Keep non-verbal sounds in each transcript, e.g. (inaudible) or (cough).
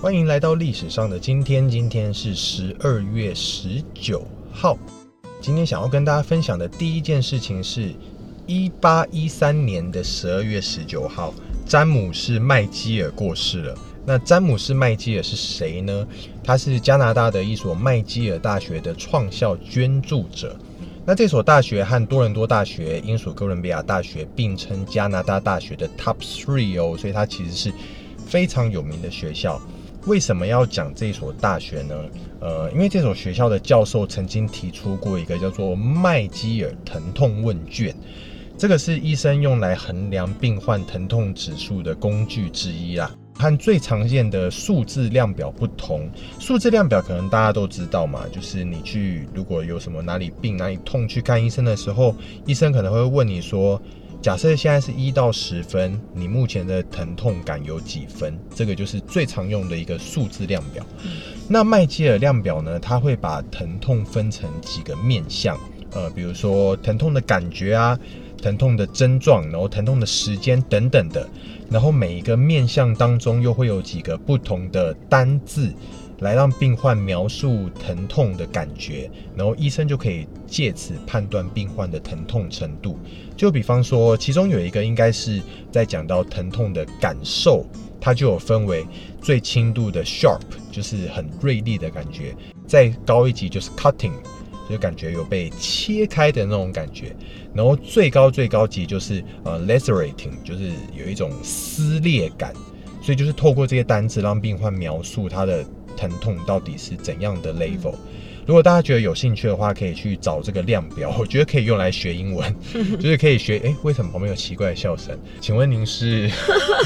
欢迎来到历史上的今天，今天是十二月十九号。今天想要跟大家分享的第一件事情是，一八一三年的十二月十九号，詹姆士麦基尔过世了。那詹姆士麦基尔是谁呢？他是加拿大的一所麦基尔大学的创校捐助者。那这所大学和多伦多大学、英属哥伦比亚大学并称加拿大大学的 Top Three 哦，所以它其实是非常有名的学校。为什么要讲这所大学呢？呃，因为这所学校的教授曾经提出过一个叫做麦基尔疼痛问卷，这个是医生用来衡量病患疼痛指数的工具之一啦。和最常见的数字量表不同，数字量表可能大家都知道嘛，就是你去如果有什么哪里病哪里痛去看医生的时候，医生可能会问你说。假设现在是一到十分，你目前的疼痛感有几分？这个就是最常用的一个数字量表。那麦基尔量表呢？它会把疼痛分成几个面向，呃，比如说疼痛的感觉啊，疼痛的症状，然后疼痛的时间等等的。然后每一个面向当中又会有几个不同的单字。来让病患描述疼痛的感觉，然后医生就可以借此判断病患的疼痛程度。就比方说，其中有一个应该是在讲到疼痛的感受，它就有分为最轻度的 sharp，就是很锐利的感觉；再高一级就是 cutting，就感觉有被切开的那种感觉；然后最高最高级就是呃 lacerating，就是有一种撕裂感。所以就是透过这些单词让病患描述他的。疼痛到底是怎样的 level？如果大家觉得有兴趣的话，可以去找这个量表，(laughs) 我觉得可以用来学英文，(laughs) 就是可以学。哎，为什么旁边有奇怪的笑声？请问您是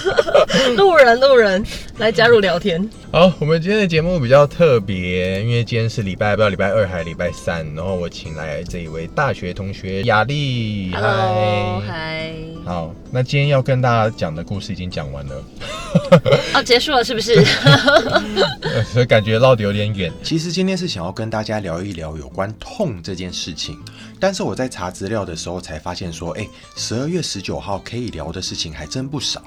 (laughs) 路人？路人来加入聊天。好，我们今天的节目比较特别，因为今天是礼拜，不知道礼拜二还是礼拜三。然后我请来这一位大学同学雅丽。Hello，嗨。好，那今天要跟大家讲的故事已经讲完了。(laughs) 哦，结束了是不是？(laughs) 所以感觉绕得有点远。其实今天是想要跟大家。聊一聊有关痛这件事情，但是我在查资料的时候才发现说，哎，十二月十九号可以聊的事情还真不少。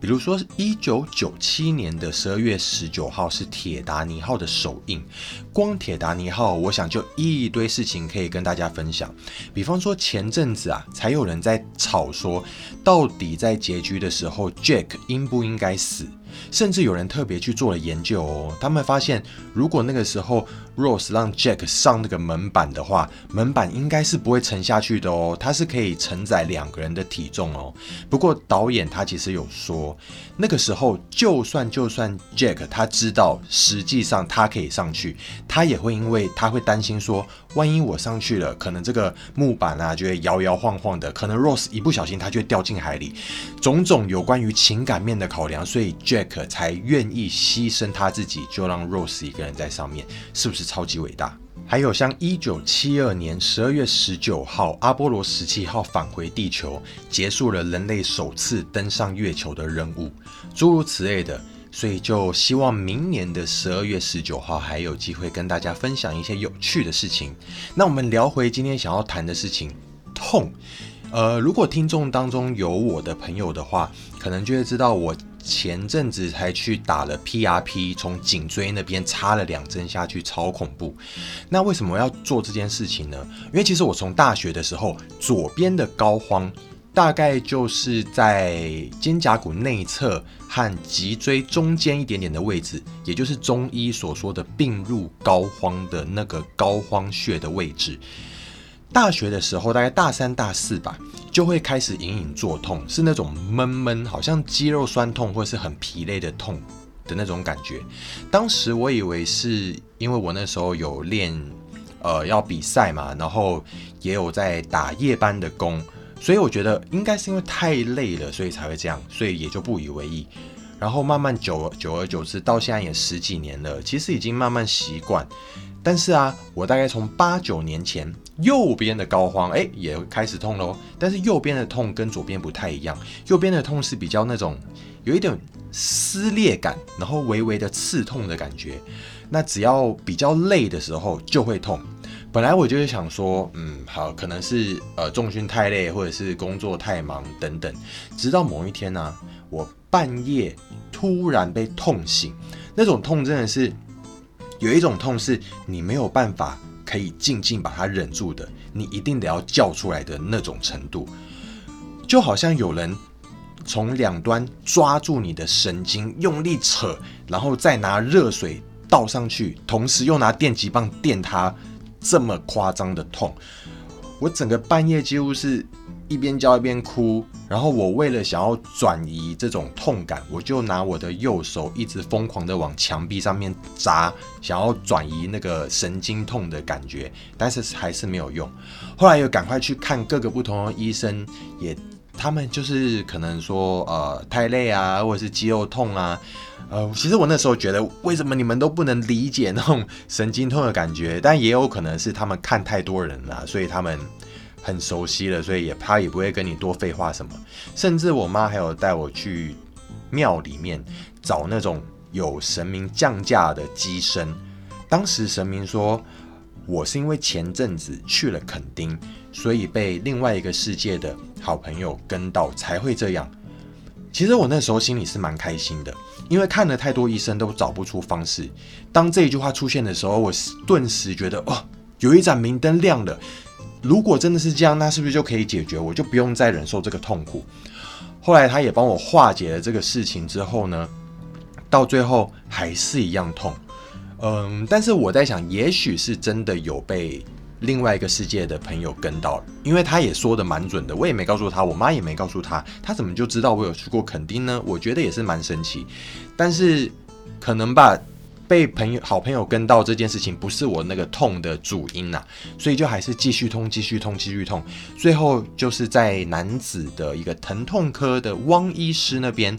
比如说，一九九七年的十二月十九号是铁达尼号的首映，光铁达尼号，我想就一堆事情可以跟大家分享。比方说，前阵子啊，才有人在吵说，到底在结局的时候，Jack 应不应该死？甚至有人特别去做了研究哦，他们发现，如果那个时候 Rose 让 Jack 上那个门板的话，门板应该是不会沉下去的哦，它是可以承载两个人的体重哦。不过导演他其实有说，那个时候就算就算 Jack 他知道实际上他可以上去，他也会因为他会担心说，万一我上去了，可能这个木板啊就会摇摇晃晃的，可能 Rose 一不小心他就会掉进海里，种种有关于情感面的考量，所以 Jack。才愿意牺牲他自己，就让 Rose 一个人在上面，是不是超级伟大？还有像一九七二年十二月十九号，阿波罗十七号返回地球，结束了人类首次登上月球的任务，诸如此类的。所以就希望明年的十二月十九号还有机会跟大家分享一些有趣的事情。那我们聊回今天想要谈的事情，痛。呃，如果听众当中有我的朋友的话，可能就会知道我。前阵子才去打了 PRP，从颈椎那边插了两针下去，超恐怖。那为什么要做这件事情呢？因为其实我从大学的时候，左边的膏肓大概就是在肩胛骨内侧和脊椎中间一点点的位置，也就是中医所说的病入膏肓的那个膏肓穴的位置。大学的时候，大概大三、大四吧，就会开始隐隐作痛，是那种闷闷，好像肌肉酸痛或是很疲累的痛的那种感觉。当时我以为是因为我那时候有练，呃，要比赛嘛，然后也有在打夜班的工，所以我觉得应该是因为太累了，所以才会这样，所以也就不以为意。然后慢慢久久而久之，到现在也十几年了，其实已经慢慢习惯。但是啊，我大概从八九年前。右边的膏肓，哎，也开始痛喽。但是右边的痛跟左边不太一样，右边的痛是比较那种有一点撕裂感，然后微微的刺痛的感觉。那只要比较累的时候就会痛。本来我就是想说，嗯，好，可能是呃重训太累，或者是工作太忙等等。直到某一天呢，我半夜突然被痛醒。那种痛真的是有一种痛是你没有办法可以静静把它忍住的，你一定得要叫出来的那种程度，就好像有人从两端抓住你的神经，用力扯，然后再拿热水倒上去，同时又拿电击棒电它，这么夸张的痛，我整个半夜几乎是。一边叫一边哭，然后我为了想要转移这种痛感，我就拿我的右手一直疯狂的往墙壁上面砸，想要转移那个神经痛的感觉，但是还是没有用。后来又赶快去看各个不同的医生，也他们就是可能说呃太累啊，或者是肌肉痛啊，呃，其实我那时候觉得为什么你们都不能理解那种神经痛的感觉，但也有可能是他们看太多人了，所以他们。很熟悉了，所以也他也不会跟你多废话什么。甚至我妈还有带我去庙里面找那种有神明降价的机身。当时神明说，我是因为前阵子去了垦丁，所以被另外一个世界的好朋友跟到才会这样。其实我那时候心里是蛮开心的，因为看了太多医生都找不出方式。当这一句话出现的时候，我顿时觉得哦，有一盏明灯亮了。如果真的是这样，那是不是就可以解决？我就不用再忍受这个痛苦。后来他也帮我化解了这个事情之后呢，到最后还是一样痛。嗯，但是我在想，也许是真的有被另外一个世界的朋友跟到了，因为他也说的蛮准的。我也没告诉他，我妈也没告诉他，他怎么就知道我有去过垦丁呢？我觉得也是蛮神奇。但是可能吧。被朋友、好朋友跟到这件事情，不是我那个痛的主因呐，所以就还是继续痛、继续痛、继续痛。最后就是在男子的一个疼痛科的汪医师那边，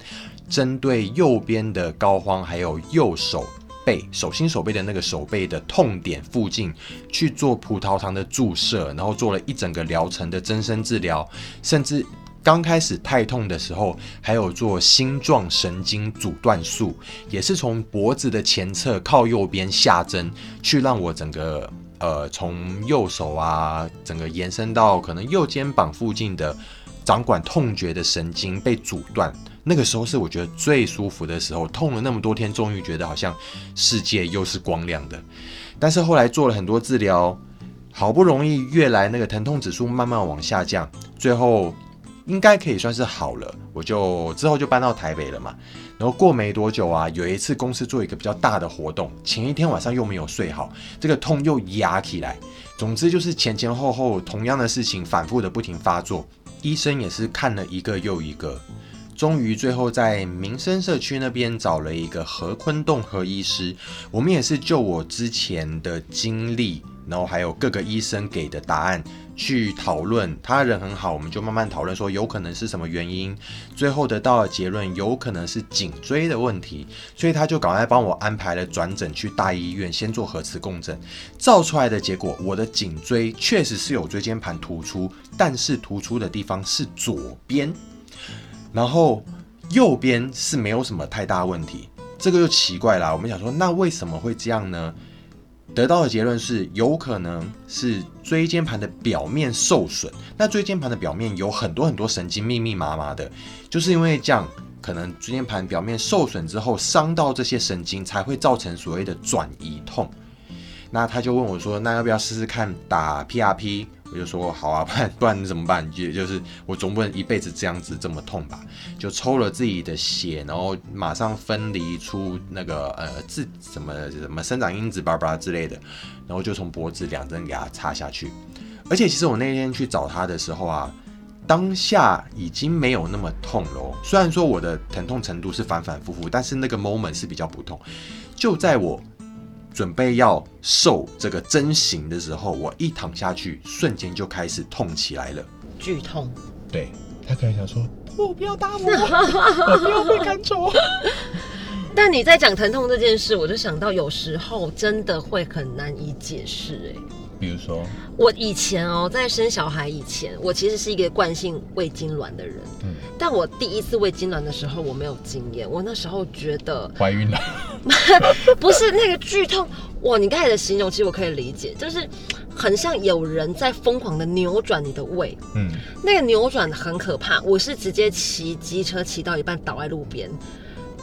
针对右边的膏肓，还有右手背、手心手背的那个手背的痛点附近去做葡萄糖的注射，然后做了一整个疗程的增生治疗，甚至。刚开始太痛的时候，还有做心状神经阻断术，也是从脖子的前侧靠右边下针，去让我整个呃从右手啊，整个延伸到可能右肩膀附近的掌管痛觉的神经被阻断。那个时候是我觉得最舒服的时候，痛了那么多天，终于觉得好像世界又是光亮的。但是后来做了很多治疗，好不容易越来那个疼痛指数慢慢往下降，最后。应该可以算是好了，我就之后就搬到台北了嘛。然后过没多久啊，有一次公司做一个比较大的活动，前一天晚上又没有睡好，这个痛又压起来。总之就是前前后后同样的事情反复的不停发作，医生也是看了一个又一个，终于最后在民生社区那边找了一个何坤栋何医师。我们也是就我之前的经历，然后还有各个医生给的答案。去讨论，他人很好，我们就慢慢讨论说有可能是什么原因，最后得到的结论，有可能是颈椎的问题，所以他就赶快帮我安排了转诊去大医院，先做核磁共振，照出来的结果，我的颈椎确实是有椎间盘突出，但是突出的地方是左边，然后右边是没有什么太大问题，这个就奇怪了，我们想说那为什么会这样呢？得到的结论是，有可能是椎间盘的表面受损。那椎间盘的表面有很多很多神经，密密麻麻的，就是因为这样，可能椎间盘表面受损之后，伤到这些神经，才会造成所谓的转移痛。那他就问我说：“那要不要试试看打 PRP？” 我就说好啊，不然不然怎么办？也就是我总不能一辈子这样子这么痛吧？就抽了自己的血，然后马上分离出那个呃自什么什么生长因子巴拉巴之类的，然后就从脖子两针给他插下去。而且其实我那天去找他的时候啊，当下已经没有那么痛了。虽然说我的疼痛程度是反反复复，但是那个 moment 是比较不痛。就在我。准备要受这个针刑的时候，我一躺下去，瞬间就开始痛起来了，剧痛。对他可能想说：“我不要打我，(laughs) 我不要被赶走。(laughs) ”但你在讲疼痛这件事，我就想到有时候真的会很难以解释。哎，比如说，我以前哦，在生小孩以前，我其实是一个惯性胃痉挛的人。嗯，但我第一次胃痉挛的时候，我没有经验，我那时候觉得怀孕了。(laughs) 不是那个剧痛哇！你刚才的形容其实我可以理解，就是很像有人在疯狂的扭转你的胃，嗯，那个扭转很可怕。我是直接骑机车骑到一半倒在路边，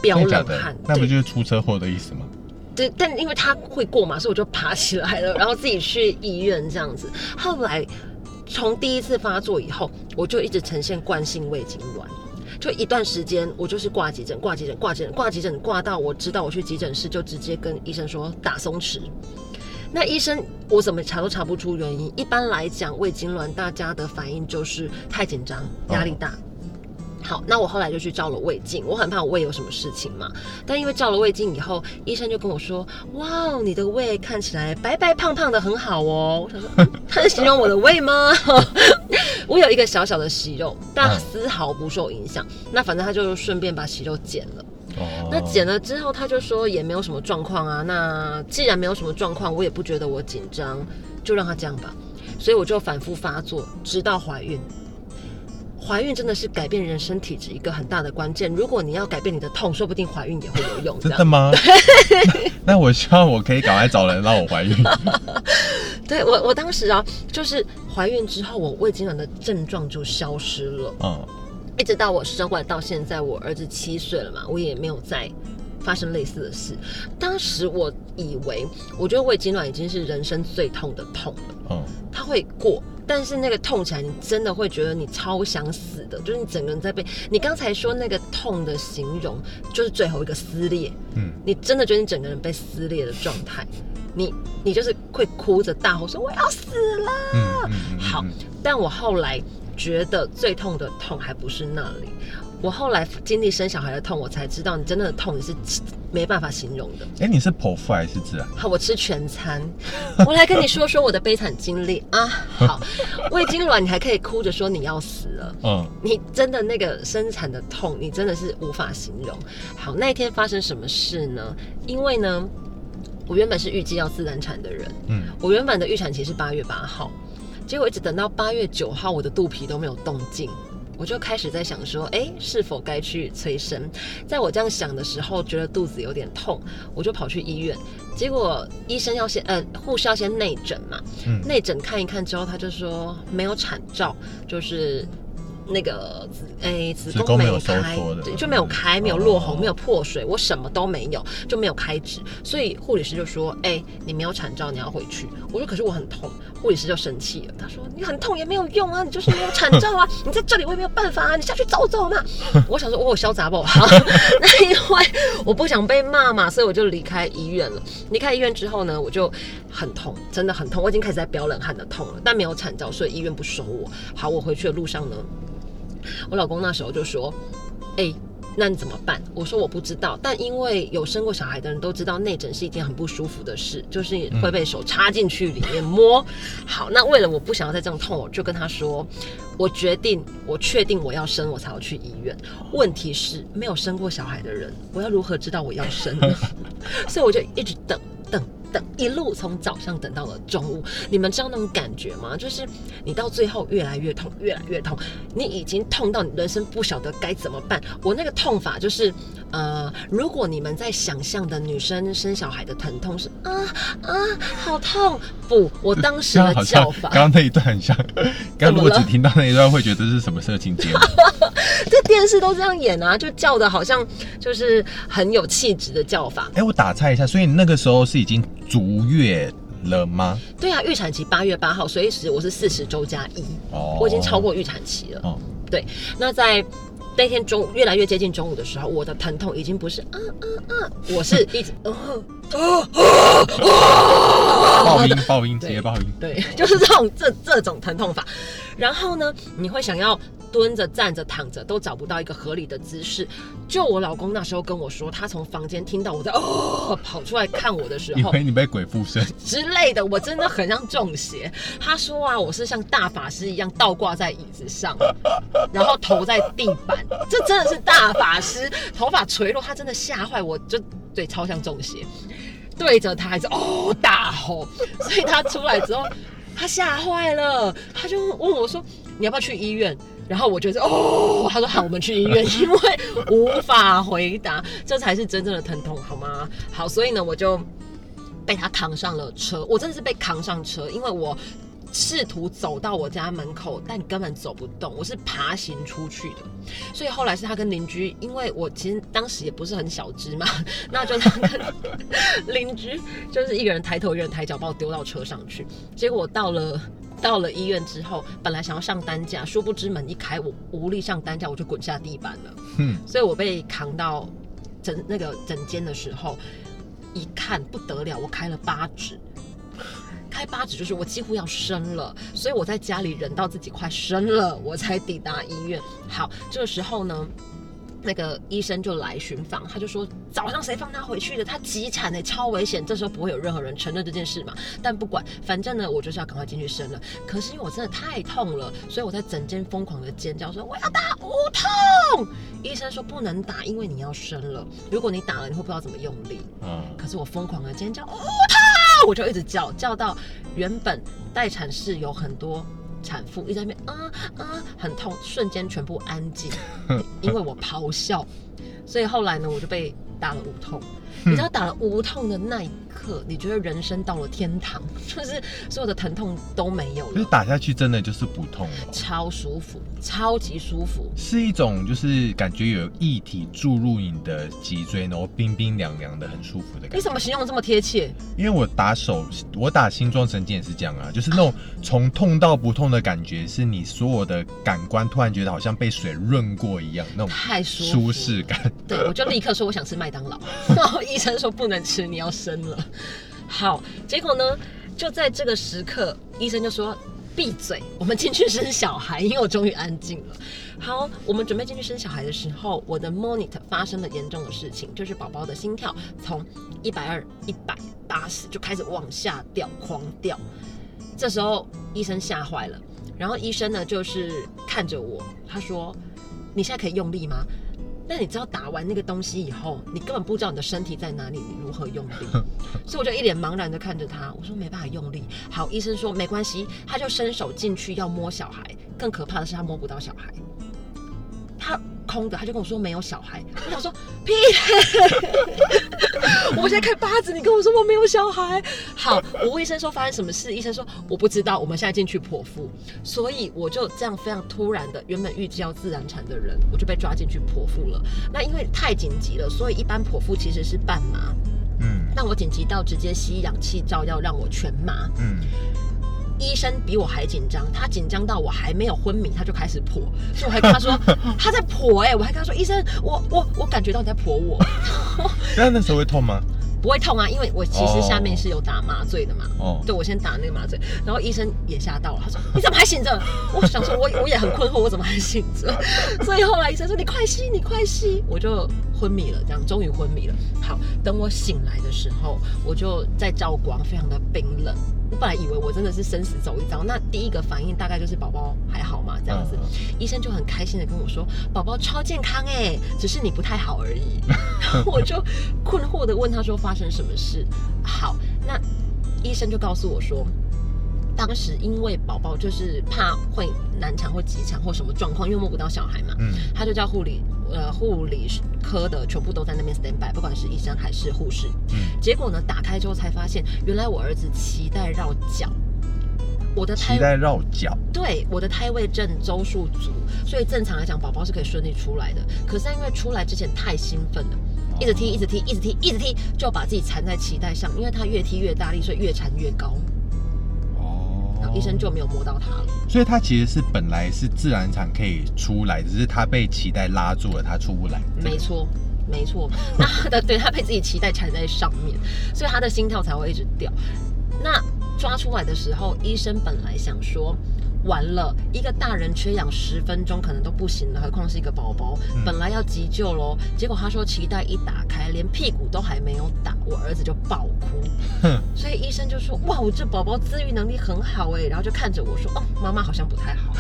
飙冷汗，那不就是出车祸的意思吗？对，但因为他会过嘛，所以我就爬起来了，然后自己去医院这样子。后来从第一次发作以后，我就一直呈现惯性胃痉挛。就一段时间，我就是挂急诊，挂急诊，挂急诊，挂急诊，挂到我知道我去急诊室，就直接跟医生说打松弛。那医生我怎么查都查不出原因。一般来讲，胃痉挛大家的反应就是太紧张、压力大。好，那我后来就去照了胃镜，我很怕我胃有什么事情嘛。但因为照了胃镜以后，医生就跟我说：“哇，你的胃看起来白白胖胖的，很好哦。”我想说，嗯他是形容我的胃吗？(laughs) 我有一个小小的息肉，但嗯丝毫不受影响。那反正他就顺便把息肉剪了。哦，那剪了之后，他就说也没有什么状况啊。那既然没有什么状况，我也不觉得我紧张，就让他这样吧。所以我就反复发作，直到怀孕。怀孕真的是改变人生体质一个很大的关键。如果你要改变你的痛，说不定怀孕也会有用。真的吗？那 (laughs) 那我希望我可以赶快找人让我怀孕。(laughs) 对我我当时啊，就是怀孕之后，我胃痉挛的症状就消失了。嗯，一直到我生完到现在，我儿子七岁了嘛，我也没有再发生类似的事。当时我以为，我觉得胃痉挛已经是人生最痛的痛了，嗯，它会过。但是那个痛起来，你真的会觉得你超想死的，就是你整个人在被你刚才说那个痛的形容，就是最后一个撕裂，嗯，你真的觉得你整个人被撕裂的状态，你你就是会哭着大吼说我要死了。嗯嗯嗯，好嗯，但我后来觉得最痛的痛还不是那里。我后来经历生小孩的痛，我才知道你真的痛你是没办法形容的。哎，你是剖腹还是自然？好，我吃全餐。(laughs) 我来跟你说说我的悲惨经历啊。好，胃痉挛你还可以哭着说你要死了。嗯，你真的那个生产的痛，你真的是无法形容。好，那一天发生什么事呢？因为呢，我原本是预计要自然产的人，嗯，我原本的预产期是八月八号，结果一直等到八月九号，我的肚皮都没有动静。我就开始在想说，哎，是否该去催生？在我这样想的时候，觉得肚子有点痛，我就跑去医院。结果医生要先，呃，护士要先内诊嘛。嗯内诊看一看之后，他就说没有产兆，就是那个子，宫没子宫没有收开对，就没有开，没有落红，哦没有破水，我什么都没有，就没有开指。所以护理师就说，哎，你没有产兆，你要回去。我说可是我很痛，护理师就生气了，他说你很痛也没有用啊，你就是没有产兆啊，(laughs) 你在这里我也没有办法啊，你下去走走嘛。(laughs) 我想说，我有潇洒不？(laughs) 好，那因为我不想被骂嘛，所以我就离开医院了。离开医院之后呢，我就很痛，真的很痛，我已经开始在飙冷汗的痛了，但没有产兆，所以医院不收我。好，我回去的路上呢，我老公那时候就说：“哎、那你怎么办？”我说：“我不知道。”但因为有生过小孩的人都知道，内诊是一件很不舒服的事，就是会被手插进去里面摸。好，那为了我不想要再这样痛，我就跟他说：“我决定，我确定我要生，我才要去医院。问题是没有生过小孩的人，我要如何知道我要生呢？(laughs) 所以我就一直等等等，一路从早上等到了中午。你们知道那种感觉吗？就是你到最后越来越痛，越来越痛，你已经痛到你人生不晓得该怎么办。我那个痛法就是，呃，如果你们在想象的女生生小孩的疼痛是啊啊好痛，不，我当时的叫法刚，刚那一段很像，刚刚如果只听到那一段，会觉得这是什么色情节目？(laughs) 这电视都这样演啊，就叫的好像就是很有气质的叫法。哎，我打岔一下，所以那个时候是已经足月了吗？对啊，预产期八月八号，所以时我是四十周加一，哦我已经超过预产期了。哦，对，那在那天中午越来越接近中午的时候，我的疼痛已经不是啊啊啊，我是一直 (laughs) 哦爆音爆音直对接爆音，对，就是这种这这种疼痛法。然后呢，你会想要蹲着、站着、躺着，都找不到一个合理的姿势。就我老公那时候跟我说，他从房间听到我在哦跑出来看我的时候，以为你被鬼附身，之类的，我真的很像中邪。他说啊，我是像大法师一样倒挂在椅子上，(laughs) 然后头在地板，这真的是大法师，头发垂落，他真的吓坏我，就对，超像中邪。对着他还是哦大吼，所以他出来之后，他吓坏了，他就问我说：“你要不要去医院？”然后我觉得哦，他说好，我们去医院，(laughs) 因为无法回答，这才是真正的疼痛，好吗？好，所以呢，我就被他扛上了车，我真的是被扛上车，因为我试图走到我家门口，但根本走不动，我是爬行出去的。所以后来是他跟邻居，因为我其实当时也不是很小只嘛，(laughs) 那就他跟邻居就是一个人抬头一个人抬脚把我丢到车上去。结果我到了到了医院之后，本来想要上担架，殊不知门一开，我无力上担架，我就滚下地板了。嗯，所以我被扛到诊那个诊间的时候，一看不得了，我开了八指。开八指就是我几乎要生了，所以我在家里忍到自己快生了，我才抵达医院。好，这个时候呢，那个医生就来巡访，他就说早上谁放他回去的？他急产呢、超危险。这时候不会有任何人承认这件事嘛？但不管，反正呢，我就是要赶快进去生了。可是因为我真的太痛了，所以我在整间疯狂的尖叫说我要打无痛。医生说不能打，因为你要生了。如果你打了，你会不知道怎么用力。嗯，可是我疯狂的尖叫，无痛！我就一直叫，叫到原本待产室有很多产妇一直在那边啊啊很痛，瞬间全部安静，因为我咆哮。所以后来呢，我就被打了无痛。你知道打了无痛的那一刻，你觉得人生到了天堂，(laughs) 就是所有的疼痛都没有了就是，打下去真的就是不痛了。超舒服，超级舒服。是一种就是感觉有液体注入你的脊椎，然后冰冰凉凉的，很舒服的感觉。你怎么形容这么贴切？因为我打手，我打星状神经也是这样啊，就是那种从痛到不痛的感觉，是你所有的感官突然觉得好像被水润过一样，那种太舒服舒适感。对，我就立刻说我想吃麦当劳，(laughs) 然后医生说不能吃，你要生了。好，结果呢，就在这个时刻，医生就说闭嘴，我们进去生小孩，因为我终于安静了。好，我们准备进去生小孩的时候，我的 monitor 发生了严重的事情，就是宝宝的心跳从一百二、一百八十就开始往下掉，狂掉。这时候医生吓坏了，然后医生呢就是看着我，他说：“你现在可以用力吗？”但你知道打完那个东西以后，你根本不知道你的身体在哪里，你如何用力？(laughs) 所以我就一脸茫然的看着他，我说没办法用力。好，医生说没关系，他就伸手进去要摸小孩，更可怕的是他摸不到小孩，他空的，他就跟我说没有小孩。我想说屁嘞，我现在开八字，你跟我说我没有小孩。好，我问医生说发生什么事，医生说我不知道，我们现在进去剖腹，所以我就这样非常突然的，原本预计要自然产的人，我就被抓进去剖腹了。那因为太紧急了，所以一般剖腹其实是半麻，嗯那我紧急到直接吸氧气罩要让我全麻。嗯，医生比我还紧张，他紧张到我还没有昏迷，他就开始剖，所以我还跟他说 (laughs) 他在剖哎、我还跟他说医生，我我我感觉到你在剖我，那那时候会痛吗？不会痛啊，因为我其实下面是有打麻醉的嘛。哦，对，我先打那个麻醉，然后医生也吓到了，他说：“你怎么还醒着？”我想说我，我也很困惑，我怎么还醒着？(laughs) 所以后来医生说：“你快吸，你快吸。”我就昏迷了，这样终于昏迷了。好，等我醒来的时候，我就在照光，非常的冰冷。我本来以为我真的是生死走一遭，那第一个反应大概就是宝宝还好吗，这样子。医生就很开心的跟我说：“宝宝超健康哎，只是你不太好而已。”然后我就困惑的问他说：“发生什么事？”好，那医生就告诉我说。当时因为宝宝就是怕会难产或急产或什么状况，因为摸不到小孩嘛，嗯他就叫护理呃护理科的全部都在那边 stand by，不管是医生还是护士。嗯，结果呢，打开之后才发现，原来我儿子脐带绕脚，我的胎脐带绕脚，对我的胎位正周数足，所以正常来讲，宝宝是可以顺利出来的。可是因为出来之前太兴奋了。一直踢，一直踢，一直踢，一直踢，就把自己缠在脐带上，因为他越踢越大力，所以越缠越高。哦然后医生就没有摸到他了。所以他其实是本来是自然产可以出来，只是他被脐带拉住了，他出不来。没错，没错。那他的对他被自己脐带缠在上面，所以他的心跳才会一直掉。那抓出来的时候，医生本来想说。完了，一个大人缺氧十分钟可能都不行了，何况是一个宝宝。嗯本来要急救喽，结果他说脐带一打开，连屁股都还没有打，我儿子就爆哭。所以医生就说：“哇，我这宝宝自愈能力很好哎。”然后就看着我说：“哦，妈妈好像不太好。”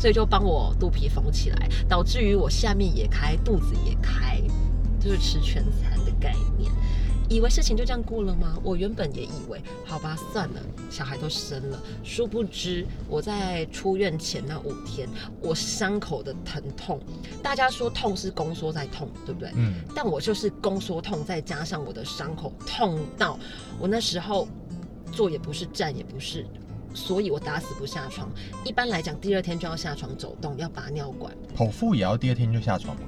所以就帮我肚皮缝起来，导致于我下面也开，肚子也开，就是吃全餐的概念。以为事情就这样过了吗？我原本也以为，好吧，算了，小孩都生了。殊不知，我在出院前那五天，我伤口的疼痛，大家说痛是宫缩在痛，对不对？嗯，但我就是宫缩痛，再加上我的伤口痛到我那时候坐也不是，站也不是，所以我打死不下床。一般来讲，第二天就要下床走动，要拔尿管。剖腹也要第二天就下床吗？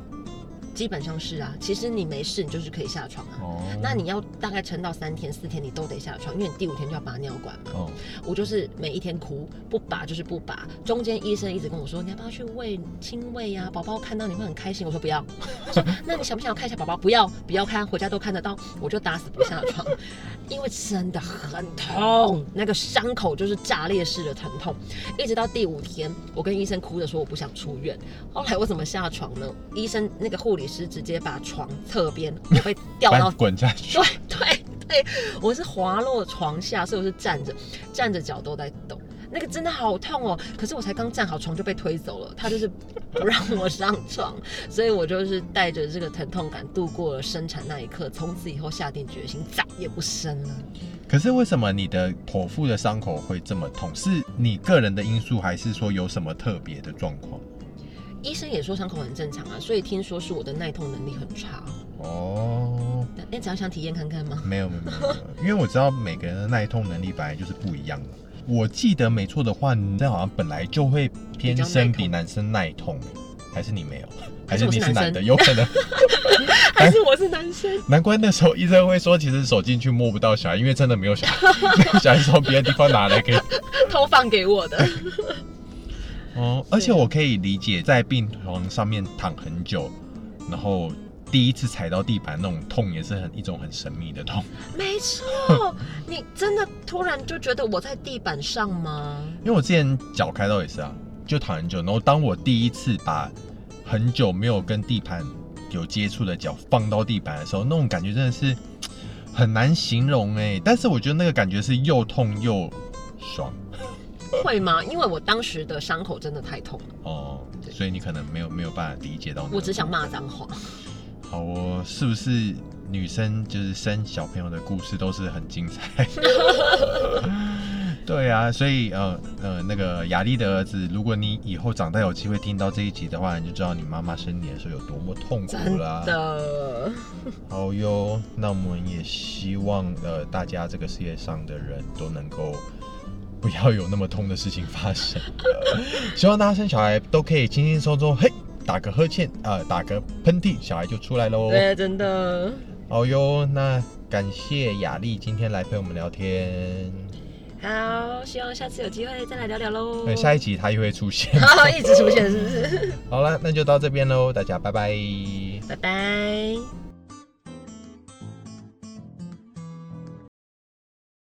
基本上是啊，其实你没事，你就是可以下床啊。哦，那你要大概撑到三天四天，你都得下床，因为你第五天就要拔尿管嘛。哦，我就是每一天哭，不拔就是不拔。中间医生一直跟我说，你要不要去喂亲喂呀、宝宝看到你会很开心。我说不要。(laughs) 他说那你想不想要看一下宝宝？不要，不要看，回家都看得到。我就打死不下床，(laughs) 因为真的很痛，那个伤口就是炸裂式的疼痛。一直到第五天，我跟医生哭着说我不想出院。后来我怎么下床呢？医生那个护理师直接把床侧边，我被掉到翻滚下去。对对对，我是滑落床下，所以我是站着，站着脚都在抖，那个真的好痛哦。可是我才刚站好，床就被推走了，他就是不让我上床，所以我就是带着这个疼痛感度过了生产那一刻，从此以后下定决心再也不生了。可是为什么你的剖腹的伤口会这么痛？是你个人的因素，还是说有什么特别的状况？医生也说伤口很正常啊，所以听说是我的耐痛能力很差。哦，那你只要想体验看看吗？没有没有没有，因为我知道每个人的耐痛能力本来就是不一样的。我记得没错的话，你这好像本来就会天生比男生耐痛，还是你没有？还是你是男的？有可能。还是我是男生？(laughs) (laughs) 难怪那时候医生会说，其实手进去摸不到小孩，因为真的没有小孩，小孩是从别的地方拿来给。(laughs) 偷放给我的。哦，而且我可以理解，在病床上面躺很久，然后第一次踩到地板那种痛，也是很一种很神秘的痛。没错，你真的突然就觉得我在地板上吗？因为我之前脚开刀也是啊，就躺很久，然后当我第一次把很久没有跟地板有接触的脚放到地板的时候，那种感觉真的是很难形容哎。但是我觉得那个感觉是又痛又爽会吗？因为我当时的伤口真的太痛了，哦，所以你可能没有没有办法理解到。我只想骂脏话。(laughs) 好哦，是不是女生就是生小朋友的故事都是很精彩？(laughs) 对啊，所以呃呃，那个雅丽的儿子，如果你以后长大有机会听到这一集的话，你就知道你妈妈生你的时候有多么痛苦真啦。的，好哟，那我们也希望呃大家这个世界上的人都能够不要有那么痛的事情发生。希望大家生小孩都可以轻轻松松，嘿，打个呵欠，呃，打个喷嚏，小孩就出来喽。对，真的。好哟，那感谢雅丽今天来陪我们聊天。好，希望下次有机会再来聊聊喽。呃下一集她又会出现。一直出现是不是？好了，那就到这边喽，大家拜拜。拜拜。